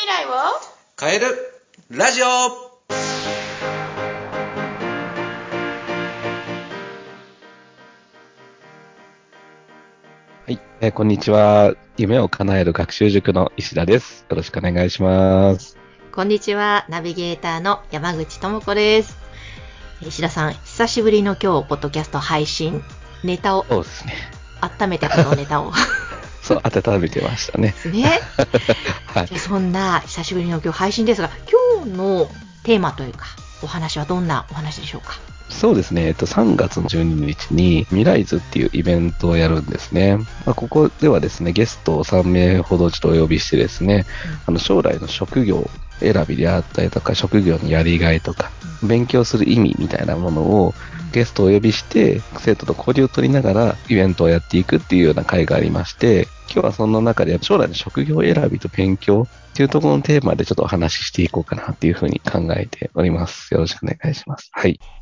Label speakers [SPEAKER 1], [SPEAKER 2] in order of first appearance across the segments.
[SPEAKER 1] 未来を？
[SPEAKER 2] 変えるラジオ
[SPEAKER 3] はい、えーこんにちは。夢を叶える学習塾の石田です。よろしくお願いします。
[SPEAKER 1] こんにちは、ナビゲーターの山口智子です。石田さん、久しぶりの今日、ポッドキャスト配信、ネタを、
[SPEAKER 3] そうですね。
[SPEAKER 1] 温めてこのネタを。
[SPEAKER 3] そう、温めてましたね。
[SPEAKER 1] ね。
[SPEAKER 3] はい
[SPEAKER 1] そんな久しぶりの今日配信ですが、今日のテーマというか、お話はどんなお話でしょうか？
[SPEAKER 3] そうですね。えっと、3月の12日に未来図っていうイベントをやるんですね。まあ、ここではですね、ゲストを3名ほどちょっとお呼びしてですね、あの将来の職業選びであったりとか、職業のやりがいとか、勉強する意味みたいなものをゲストをお呼びして、生徒と交流を取りながらイベントをやっていくっていうような会がありまして、今日はそんな中で将来の職業選びと勉強っていうところのテーマでちょっとお話ししていこうかなっていうふうに考えております。よろしくお願いします。はい。
[SPEAKER 1] えー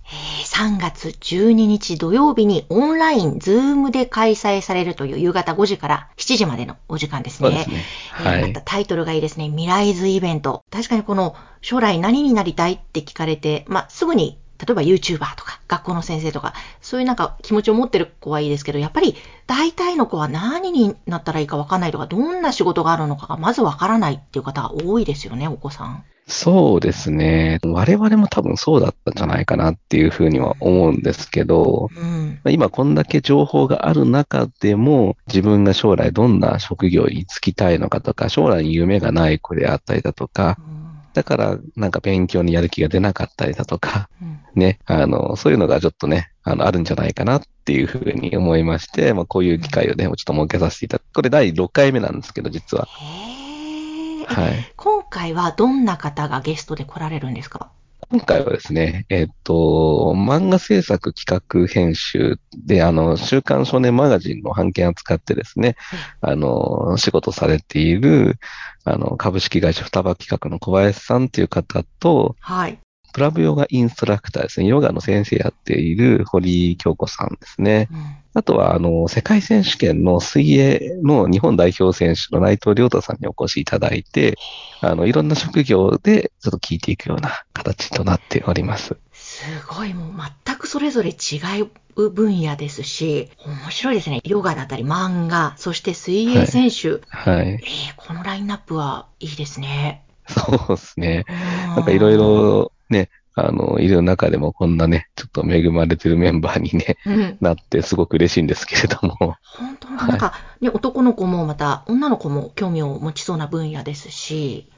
[SPEAKER 1] 3月12日土曜日にオンライン、ズームで開催されるという夕方5時から7時までのお時間ですね。
[SPEAKER 3] そうですね。はい
[SPEAKER 1] えーまた。タイトルがいいですね。未来図イベント。確かにこの将来何になりたいって聞かれて、まあ、すぐに、例えば YouTuber とか学校の先生とか、そういうなんか気持ちを持ってる子はいいですけど、やっぱり大体の子は何になったらいいかわかんないとか、どんな仕事があるのかがまずわからないっていう方が多いですよね、お子さん。
[SPEAKER 3] そうですね。我々も多分そうだったんじゃないかなっていうふうには思うんですけど、
[SPEAKER 1] うん。
[SPEAKER 3] 今こんだけ情報がある中でも自分が将来どんな職業に就きたいのかとか、将来に夢がない子であったりだとか、だからなんか勉強にやる気が出なかったりだとか、
[SPEAKER 1] うん
[SPEAKER 3] ね、あの、そういうのがちょっとね、あの、あるんじゃないかなっていうふうに思いまして、まあこういう機会をね、ちょっと設けさせていただく。これ第6回目なんですけど、実は。
[SPEAKER 1] へー
[SPEAKER 3] はい。
[SPEAKER 1] 今回はどんな方がゲストで来られるんですか？
[SPEAKER 3] 今回はですね、えっと、漫画制作企画編集で、あの、週刊少年マガジンの版権を使ってですね、あの、仕事されている、あの、株式会社双葉企画の小林さんという方と、
[SPEAKER 1] はい。
[SPEAKER 3] クラブヨガインストラクターですね、ヨガの先生やっている堀井京子さんですね。
[SPEAKER 1] うん
[SPEAKER 3] あとは、あの、世界選手権の水泳の日本代表選手の内藤亮太さんにお越しいただいて、あの、いろんな職業でちょっと聞いていくような形となっております。
[SPEAKER 1] すごい、もう全くそれぞれ違う分野ですし、面白いですね。ヨガだったり漫画、そして水泳選手。
[SPEAKER 3] はい。
[SPEAKER 1] えーこのラインナップはいいですね。
[SPEAKER 3] そうですね。
[SPEAKER 1] な
[SPEAKER 3] なんかいろい。ろね、あの、いる中でもこんなね、ちょっと恵まれてるメンバーにね、
[SPEAKER 1] うん。
[SPEAKER 3] なってすごく嬉しいんですけれども。
[SPEAKER 1] 本当なんか、ね、男の子もまた女の子も興味を持ちそうな分野ですし。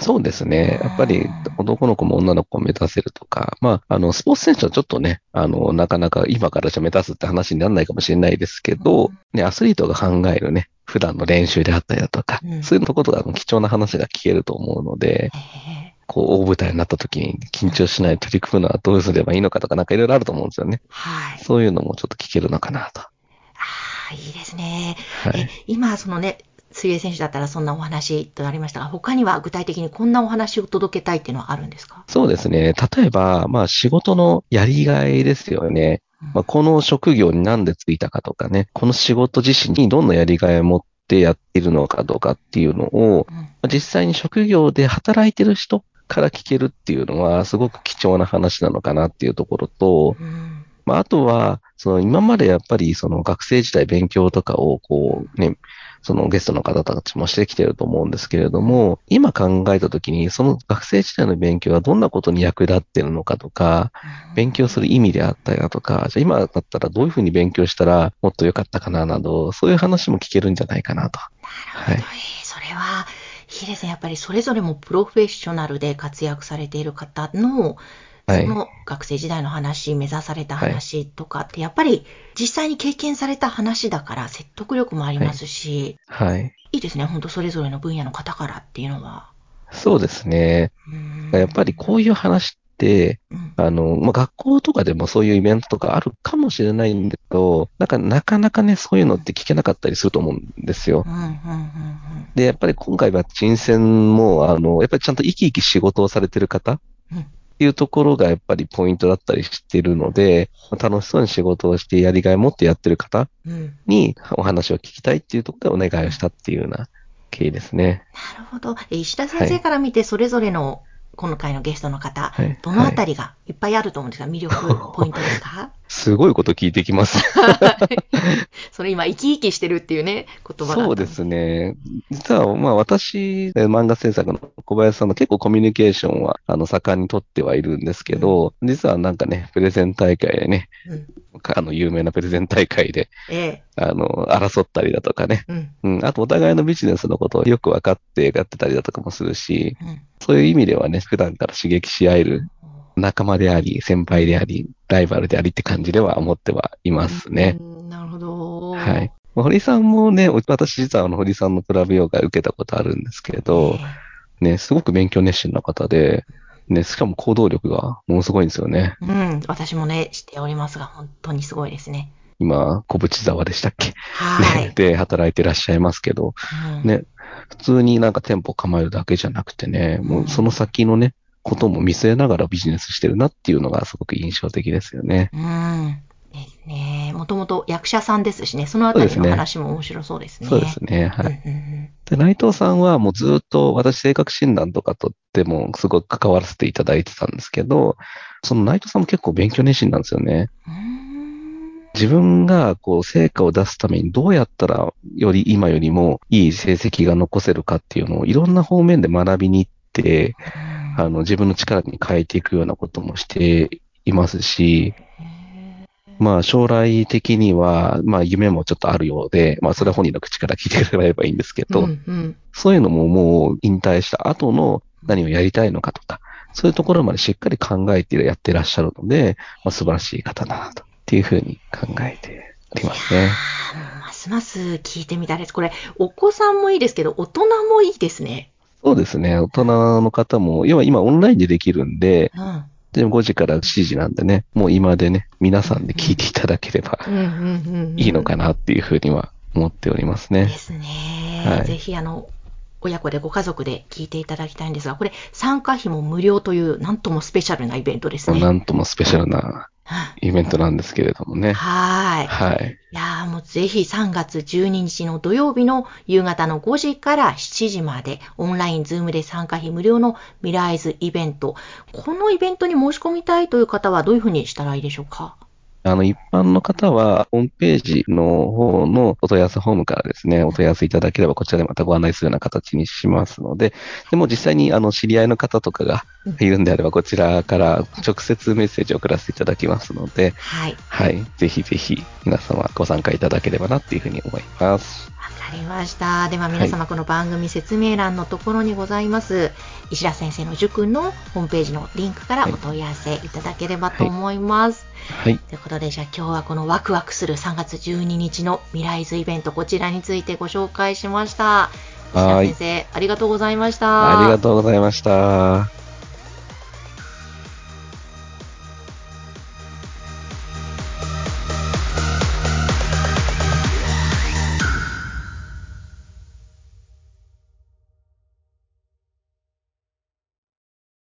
[SPEAKER 3] そうですね。やっぱり男の子も女の子を目指せるとか、まあ、あの、スポーツ選手はちょっとね、あの、なかなか今からじゃ目指すって話にならないかもしれないですけど、ね、アスリートが考えるね、普段の練習であったりだとか、
[SPEAKER 1] うん
[SPEAKER 3] そういうとことが貴重な話が聞けると思うので、
[SPEAKER 1] えー
[SPEAKER 3] こう、大舞台になった時に緊張しないで取り組むのはどうすればいいのかとか、なんかいろいろあると思うんですよね。
[SPEAKER 1] はい。
[SPEAKER 3] そういうのもちょっと聞けるのかなと。
[SPEAKER 1] ああ、いいですね。え
[SPEAKER 3] はい。
[SPEAKER 1] 今、そのね、水泳選手だったらそんなお話となりましたが、他には具体的にこんなお話を届けたいっていうのはあるんですか？
[SPEAKER 3] そうですね。例えば、まあ仕事のやりがいですよね。まあ、この職業になんでついたかとかね、この仕事自身にどんなやりがいを持ってやっているのかとかっていうのを、実際に職業で働いてる人から聞けるっていうのはすごく貴重な話なのかなっていうところと、
[SPEAKER 1] うん
[SPEAKER 3] まあ、あとは、その今までやっぱりその学生時代勉強とかをこうね、そのゲストの方たちもしてきてると思うんですけれども、今考えたときにその学生時代の勉強はどんなことに役立ってるのかとか、勉強する意味であったりだとか、じゃあ今だったらどういうふうに勉強したらもっと良かったかななど、そういう話も聞けるんじゃないかなと。はい
[SPEAKER 1] なるほど。えーそれは、いいですね。やっぱりそれぞれもプロフェッショナルで活躍されている方の、
[SPEAKER 3] はい
[SPEAKER 1] その学生時代の話、目指された話とかって、やっぱり実際に経験された話だから説得力もありますし、
[SPEAKER 3] はい。
[SPEAKER 1] い、いですね。本当それぞれの分野の方からっていうのは。
[SPEAKER 3] そうですね。
[SPEAKER 1] うん
[SPEAKER 3] やっぱりこういう話って、
[SPEAKER 1] うん
[SPEAKER 3] あの、まあ、学校とかでもそういうイベントとかあるかもしれないんだけど、なんかなかなかね、そういうのって聞けなかったりすると思うんですよで、やっぱり今回は人選も、あの、やっぱりちゃんと生き生き仕事をされてる方っ
[SPEAKER 1] うん
[SPEAKER 3] ていうところがやっぱりポイントだったりしてるので、楽しそうに仕事をしてやりがいを持ってやってる方にお話を聞きたいっていうところでお願いをしたっていうような経緯ですね。
[SPEAKER 1] なるほど。え石田先生から見て、それぞれの今回のゲストの方、
[SPEAKER 3] はい。
[SPEAKER 1] どのあたりがいっぱいあると思うんですが、魅力、ポイントですか？
[SPEAKER 3] すごいこと聞いてきます。
[SPEAKER 1] それ今、生き生きしてるっていうね、言葉が。
[SPEAKER 3] そうですね。実は、まあ私、え漫画制作の小林さんの結構コミュニケーションは、あの、盛んにとってはいるんですけど、実はなんかね、プレゼン大会でね、
[SPEAKER 1] うん。
[SPEAKER 3] あの、有名なプレゼン大会で、
[SPEAKER 1] ええ。
[SPEAKER 3] あの、争ったりだとかね。
[SPEAKER 1] うん。
[SPEAKER 3] うん。あと、お互いのビジネスのことをよく分かってやってたりだとかもするし、
[SPEAKER 1] うん。
[SPEAKER 3] そういう意味ではね、普段から刺激し合える仲間であり、先輩であり、ライバルでありって感じでは思ってはいますね。
[SPEAKER 1] うん。なるほど。
[SPEAKER 3] はい。まあ堀さんもね、私実はあの堀さんのクラブヨガ受けたことあるんですけれど、ね、すごく勉強熱心な方で、ね、しかも行動力がものすごいんですよね。
[SPEAKER 1] うん。私もね、知っておりますが、本当にすごいですね。
[SPEAKER 3] 今、小淵沢でしたっけ、
[SPEAKER 1] はい。
[SPEAKER 3] ね、で、働いてらっしゃいますけど、
[SPEAKER 1] うん
[SPEAKER 3] ね、普通になんか店舗構えるだけじゃなくてね、もうその先のね、ことも見据えながらビジネスしてるなっていうのがすごく印象的ですよね。
[SPEAKER 1] うん。ですね。もともと役者さんですしね、そのあたりの話も面白そうですね。
[SPEAKER 3] そうですね。はい。
[SPEAKER 1] うんうんうん
[SPEAKER 3] で、内藤さんはもうずっと私性格診断とかとってもすごく関わらせていただいてたんですけど、その内藤さんも結構勉強熱心なんですよね。
[SPEAKER 1] うーん
[SPEAKER 3] 自分がこう成果を出すためにどうやったらより今よりもいい成績が残せるかっていうのをいろんな方面で学びに行って、あの自分の力に変えていくようなこともしていますし、まあ将来的には、まあ夢もちょっとあるようで、まあそれは本人の口から聞いてくれればいいんですけど、
[SPEAKER 1] うんうん
[SPEAKER 3] そういうのももう引退した後の何をやりたいのかとか、そういうところまでしっかり考えてやってらっしゃるので、まあ、素晴らしい方だなと、っていうふうに考えておりますね。
[SPEAKER 1] ますます聞いてみたいです。これ、お子さんもいいですけど、大人もいいですね。
[SPEAKER 3] そうですね。大人の方も、要は今オンラインでできるんで、
[SPEAKER 1] うん。
[SPEAKER 3] で5時から7時なんでね、もう今でね、皆さんで聞いていただければ。いいのかなっていうふうには思っておりますね。
[SPEAKER 1] ですね。
[SPEAKER 3] はい
[SPEAKER 1] ぜひ、あの、親子でご家族で聞いていただきたいんですが、これ、参加費も無料という、なんともスペシャルなイベントですね。
[SPEAKER 3] なんともスペシャルなイベントなんですけれどもね。
[SPEAKER 1] はい。
[SPEAKER 3] はい。
[SPEAKER 1] いやーもうぜひ3月12日の土曜日の夕方の5時から7時までオンラインズームで参加費無料のミライズイベント。このイベントに申し込みたいという方はどういうふうにしたらいいでしょうか？
[SPEAKER 3] あの、一般の方は、ホームページの方のお問い合わせフォームからですね、お問い合わせいただければ、こちらでまたご案内するような形にしますので、でも実際に、あの、知り合いの方とかがいるんであれば、こちらから直接メッセージを送らせていただきますので、
[SPEAKER 1] はい。
[SPEAKER 3] はい、ぜひぜひ皆様ご参加いただければなっていうふうに思います。
[SPEAKER 1] わかりました。では皆様、この番組説明欄のところにございます、石田先生の塾のホームページのリンクからお問い合わせいただければと思います。
[SPEAKER 3] はい、
[SPEAKER 1] ということで、じゃあ今日はこのワクワクする3月12日の未来図イベント、こちらについてご紹介しました。
[SPEAKER 3] はい
[SPEAKER 1] 先生、ありがとうございました。
[SPEAKER 3] ありがとうございました。